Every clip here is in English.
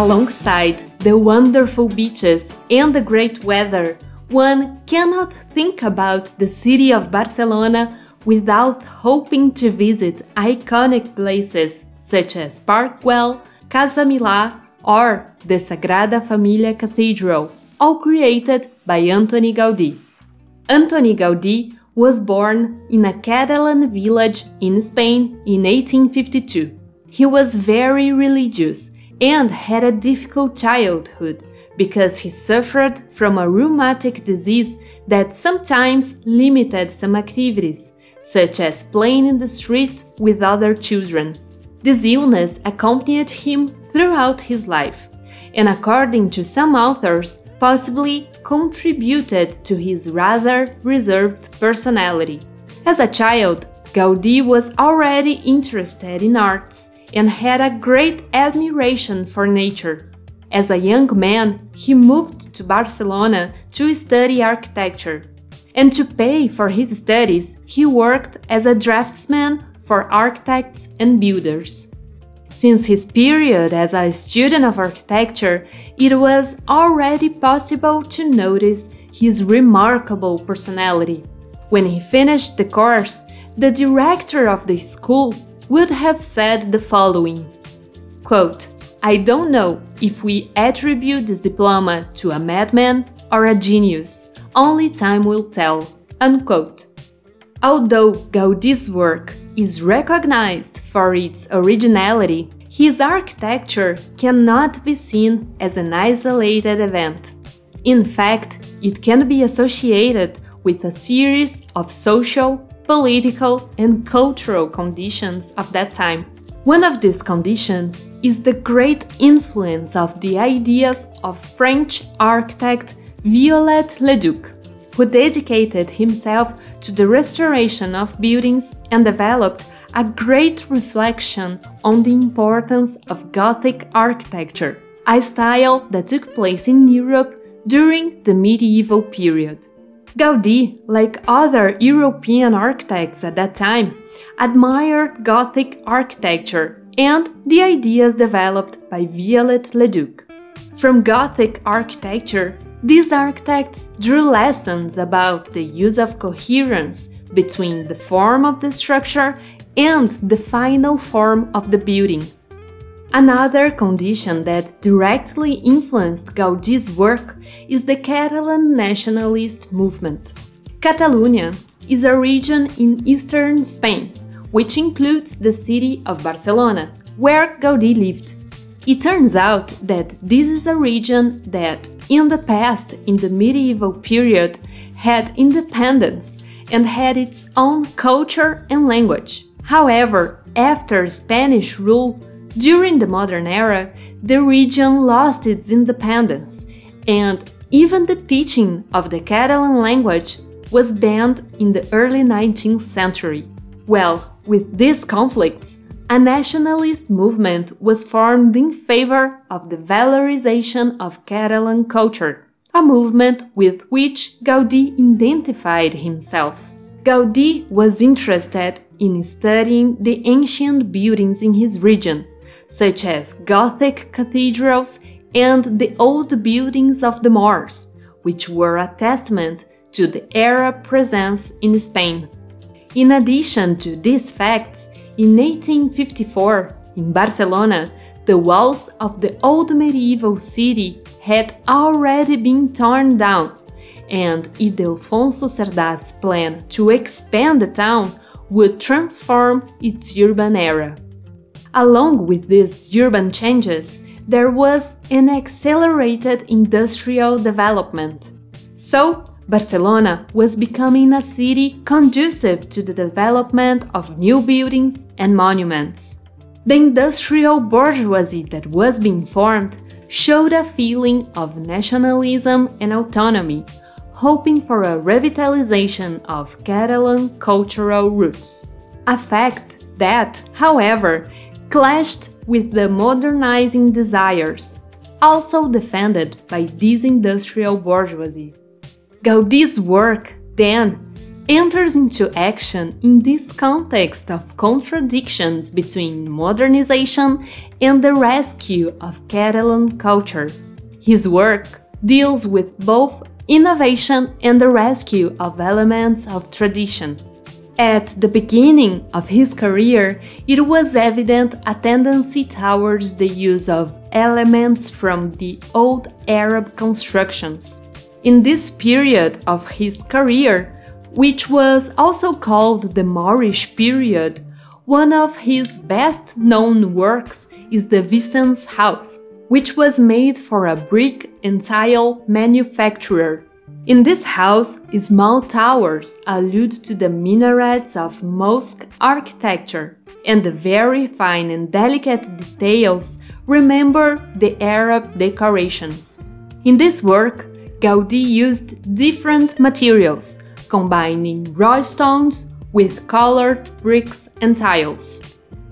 Alongside the wonderful beaches and the great weather, one cannot think about the city of Barcelona without hoping to visit iconic places such as Park Güell, Casa Milà, or the Sagrada Familia Cathedral, all created by Antoni Gaudí. Antoni Gaudí was born in a Catalan village in Spain in 1852. He was very religious and had a difficult childhood because he suffered from a rheumatic disease that sometimes limited some activities, such as playing in the street with other children. This illness accompanied him throughout his life, and according to some authors, possibly contributed to his rather reserved personality. As a child, Gaudí was already interested in arts and had a great admiration for nature. As a young man, he moved to Barcelona to study architecture. And to pay for his studies, he worked as a draftsman for architects and builders. Since his period as a student of architecture, it was already possible to notice his remarkable personality. When he finished the course, the director of the school would have said the following quote, I don't know if we attribute this diploma to a madman or a genius. Only time will tell. Unquote. Although Gaudí's work is recognized for its originality, his architecture cannot be seen as an isolated event. In fact, it can be associated with a series of social, political, and cultural conditions of that time. One of these conditions is the great influence of the ideas of French architect Viollet-le-Duc, who dedicated himself to the restoration of buildings and developed a great reflection on the importance of Gothic architecture, a style that took place in Europe during the medieval period. Gaudí, like other European architects at that time, admired Gothic architecture and the ideas developed by Viollet-le-Duc. From Gothic architecture, these architects drew lessons about the use of coherence between the form of the structure and the final form of the building. Another condition that directly influenced Gaudí's work is the Catalan nationalist movement. Catalonia is a region in eastern Spain, which includes the city of Barcelona, where Gaudí lived. It turns out that this is a region that, in the past, in the medieval period, had independence and had its own culture and language. However, after Spanish rule, during the modern era, the region lost its independence, and even the teaching of the Catalan language was banned in the early 19th century. Well, with these conflicts, a nationalist movement was formed in favor of the valorization of Catalan culture, a movement with which Gaudí identified himself. Gaudí was interested in studying the ancient buildings in his region, such as Gothic cathedrals and the old buildings of the Moors, which were a testament to the Arab presence in Spain. In addition to these facts, in 1854, in Barcelona, the walls of the old medieval city had already been torn down, and Ildefonso Cerdà's plan to expand the town would transform its urban era. Along with these urban changes, there was an accelerated industrial development. So, Barcelona was becoming a city conducive to the development of new buildings and monuments. The industrial bourgeoisie that was being formed showed a feeling of nationalism and autonomy, hoping for a revitalization of Catalan cultural roots. A fact that, however, clashed with the modernizing desires, also defended by this industrial bourgeoisie. Gaudí's work, then, enters into action in this context of contradictions between modernization and the rescue of Catalan culture. His work deals with both innovation and the rescue of elements of tradition. At the beginning of his career, it was evident a tendency towards the use of elements from the old Arab constructions. In this period of his career, which was also called the Moorish period, one of his best known works is the Vicens House, which was made for a brick and tile manufacturer. In this house, small towers allude to the minarets of mosque architecture, and the very fine and delicate details remember the Arab decorations. In this work, Gaudí used different materials combining raw stones with colored bricks and tiles.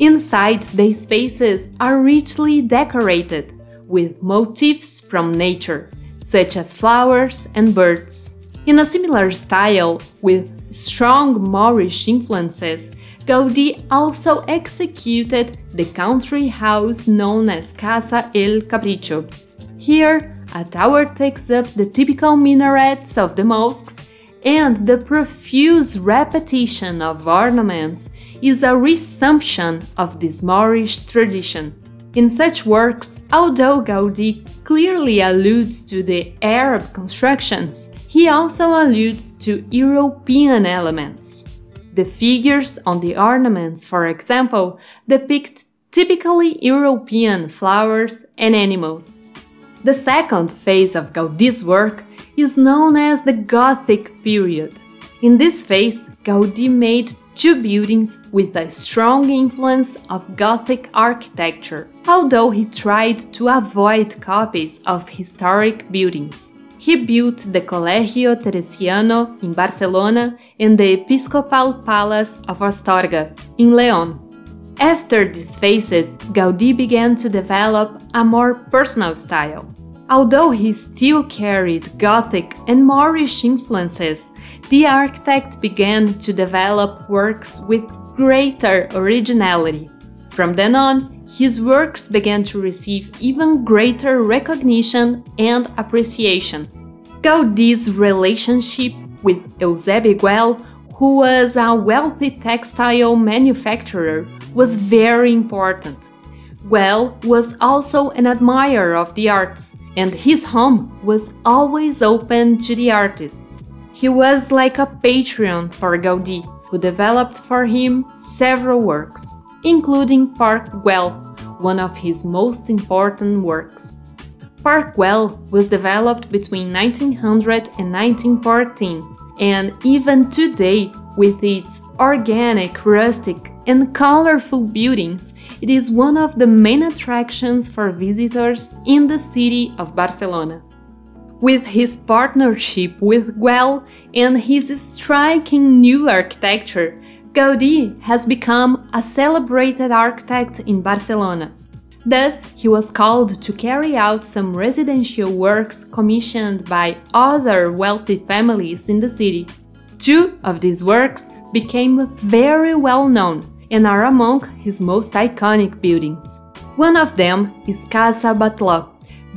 Inside, the spaces are richly decorated with motifs from nature, such as flowers and birds. In a similar style, with strong Moorish influences, Gaudí also executed the country house known as Casa El Capricho. Here, a tower takes up the typical minarets of the mosques and the profuse repetition of ornaments is a resumption of this Moorish tradition. In such works, although Gaudí clearly alludes to the Arab constructions, he also alludes to European elements. The figures on the ornaments, for example, depict typically European flowers and animals. The second phase of Gaudí's work is known as the Gothic period. In this phase, Gaudí made two buildings with a strong influence of Gothic architecture, although he tried to avoid copies of historic buildings. He built the Colegio Teresiano in Barcelona and the Episcopal Palace of Astorga in Leon. After these phases, Gaudí began to develop a more personal style. Although he still carried Gothic and Moorish influences, the architect began to develop works with greater originality. From then on, his works began to receive even greater recognition and appreciation. Gaudí's relationship with Eusébio Güell, who was a wealthy textile manufacturer, was very important. Güell was also an admirer of the arts and his home was always open to the artists. He was like a patron for Gaudí, who developed for him several works, including Park Güell, one of his most important works. Park Güell was developed between 1900 and 1914, and even today, with its organic, rustic, and colorful buildings, it is one of the main attractions for visitors in the city of Barcelona. With his partnership with Güell and his striking new architecture, Gaudí has become a celebrated architect in Barcelona. Thus, he was called to carry out some residential works commissioned by other wealthy families in the city. Two of these works became very well known and are among his most iconic buildings. One of them is Casa Batlló,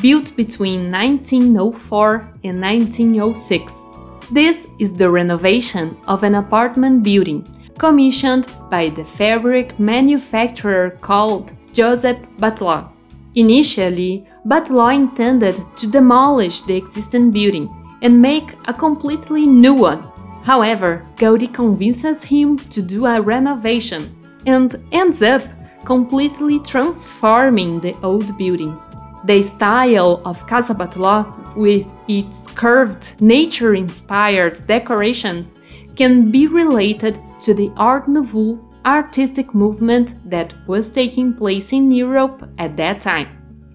built between 1904 and 1906. This is the renovation of an apartment building commissioned by the fabric manufacturer called Josep Batlló. Initially, Batlló intended to demolish the existing building and make a completely new one. However, Gaudí convinces him to do a renovation and ends up completely transforming the old building. The style of Casa Batlló, with its curved, nature inspired decorations, can be related to the Art Nouveau artistic movement that was taking place in Europe at that time.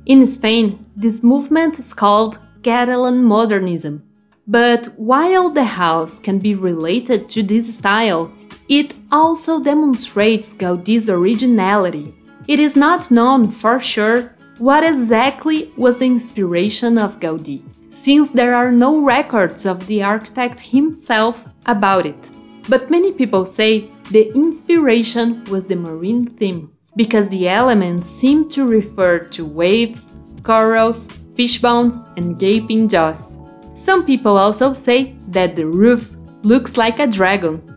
In Spain, this movement is called Catalan modernism. But while the house can be related to this style, it also demonstrates Gaudí's originality. It is not known for sure what exactly was the inspiration of Gaudí, since there are no records of the architect himself about it. But many people say the inspiration was the marine theme, because the elements seem to refer to waves, corals, fish bones, and gaping jaws. Some people also say that the roof looks like a dragon.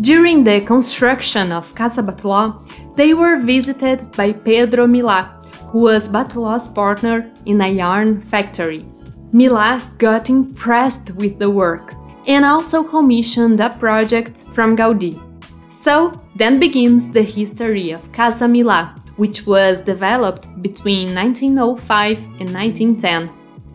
During the construction of Casa Batlló, they were visited by Pedro Milà, who was Batlló's partner in a yarn factory. Milà got impressed with the work and also commissioned a project from Gaudí. So, then begins the history of Casa Milà, which was developed between 1905 and 1910.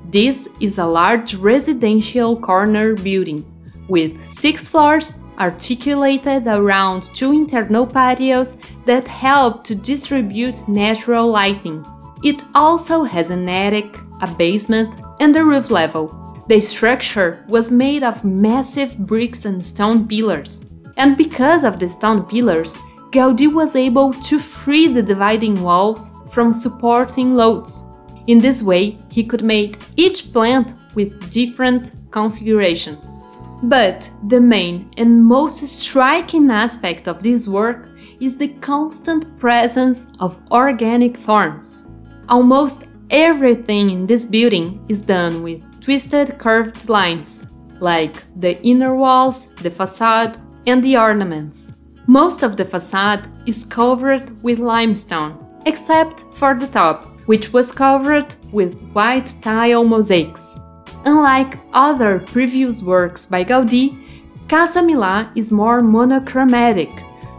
This is a large residential corner building with six floors articulated around two internal patios that help to distribute natural lighting. It also has an attic, a basement, and a roof level. The structure was made of massive bricks and stone pillars. And because of the stone pillars, Gaudí was able to free the dividing walls from supporting loads. In this way, he could make each plant with different configurations. But the main and most striking aspect of this work is the constant presence of organic forms. Almost everything in this building is done with twisted curved lines, like the inner walls, the facade, and the ornaments. Most of the facade is covered with limestone, except for the top, which was covered with white tile mosaics. Unlike other previous works by Gaudí, Casa Milà is more monochromatic,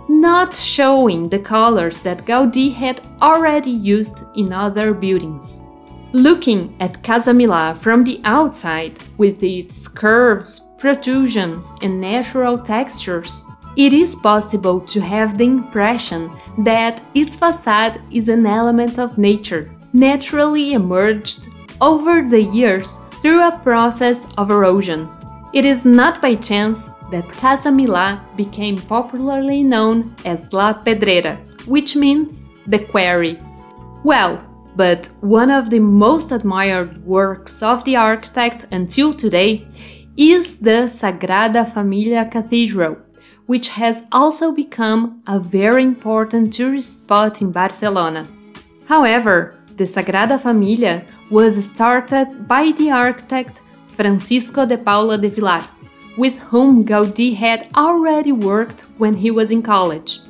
not showing the colors that Gaudí had already used in other buildings. Looking at Casa Milà from the outside, with its curves, protrusions, and natural textures, it is possible to have the impression that its facade is an element of nature, naturally emerged over the years through a process of erosion. It is not by chance that Casa Milà became popularly known as La Pedrera, which means the quarry. Well, but one of the most admired works of the architect until today is the Sagrada Familia Cathedral, which has also become a very important tourist spot in Barcelona. However, the Sagrada Familia was started by the architect Francisco de Paula de Vilar, with whom Gaudí had already worked when he was in college.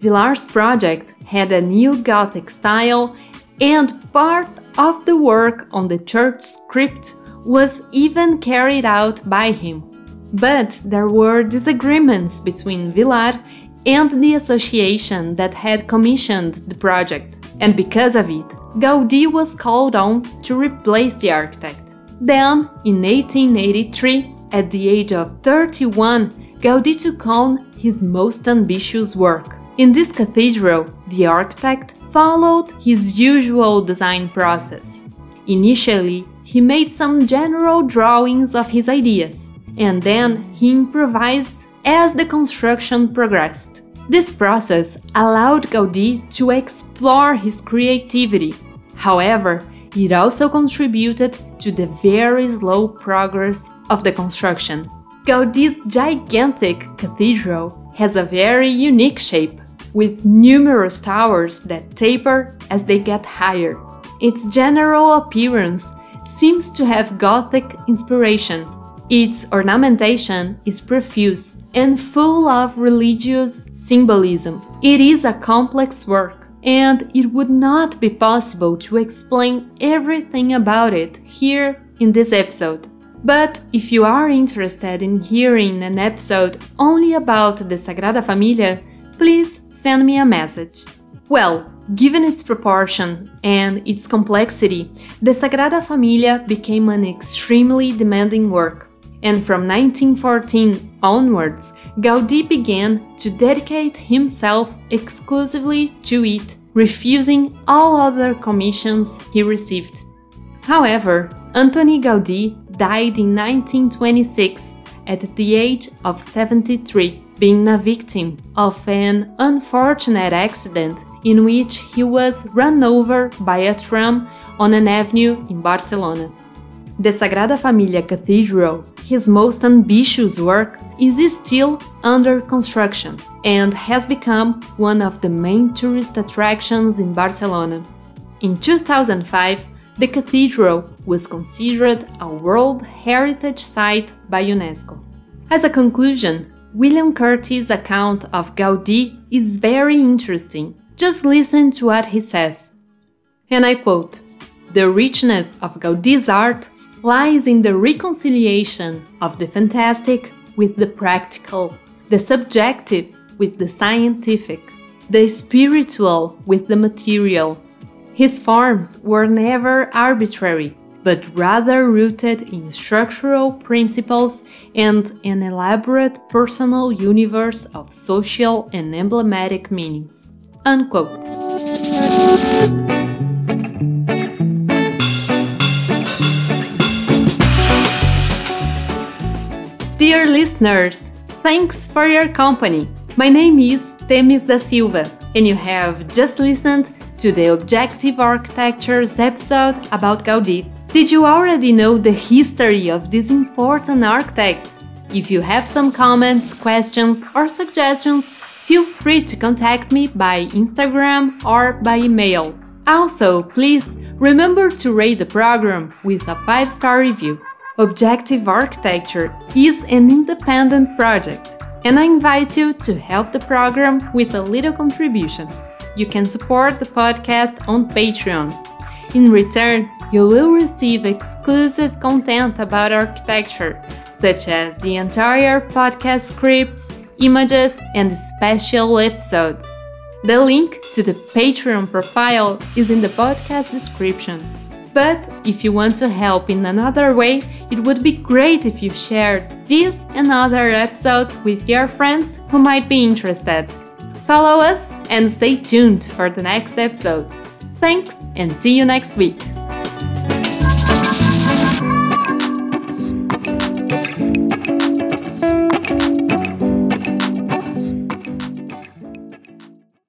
Vilar's project had a new Gothic style, and part of the work on the church's crypt was even carried out by him. But there were disagreements between Vilar and the association that had commissioned the project, and because of it, Gaudí was called on to replace the architect. Then, in 1883, at the age of 31, Gaudí took on his most ambitious work. In this cathedral, the architect followed his usual design process. Initially, he made some general drawings of his ideas, and then he improvised as the construction progressed. This process allowed Gaudí to explore his creativity. However, it also contributed to the very slow progress of the construction. Gaudí's gigantic cathedral has a very unique shape, with numerous towers that taper as they get higher. Its general appearance seems to have Gothic inspiration. Its ornamentation is profuse and full of religious symbolism. It is a complex work, and it would not be possible to explain everything about it here in this episode. But if you are interested in hearing an episode only about the Sagrada Familia, please send me a message. Well, given its proportion and its complexity, the Sagrada Familia became an extremely demanding work. And from 1914 onwards, Gaudí began to dedicate himself exclusively to it, refusing all other commissions he received. However, Antoni Gaudí died in 1926 at the age of 73, being a victim of an unfortunate accident in which he was run over by a tram on an avenue in Barcelona. The Sagrada Familia Cathedral his most ambitious work is still under construction and has become one of the main tourist attractions in Barcelona. In 2005, the cathedral was considered a World Heritage Site by UNESCO. As a conclusion, William Curtis' account of Gaudí is very interesting. Just listen to what he says. And I quote The richness of Gaudí's art lies in the reconciliation of the fantastic with the practical, the subjective with the scientific, the spiritual with the material. His forms were never arbitrary, but rather rooted in structural principles and an elaborate personal universe of social and emblematic meanings. Unquote. Dear listeners, thanks for your company. My name is Temis da Silva, and you have just listened to the Objective Architectures episode about Gaudí. Did you already know the history of this important architect? If you have some comments, questions, or suggestions, feel free to contact me by Instagram or by email. Also, please remember to rate the program with a 5 star review. Objective Architecture is an independent project, and I invite you to help the program with a little contribution. You can support the podcast on Patreon. In return, you will receive exclusive content about architecture, such as the entire podcast scripts, images, and special episodes. The link to the Patreon profile is in the podcast description. But if you want to help in another way, it would be great if you shared these and other episodes with your friends who might be interested. Follow us and stay tuned for the next episodes. Thanks and see you next week!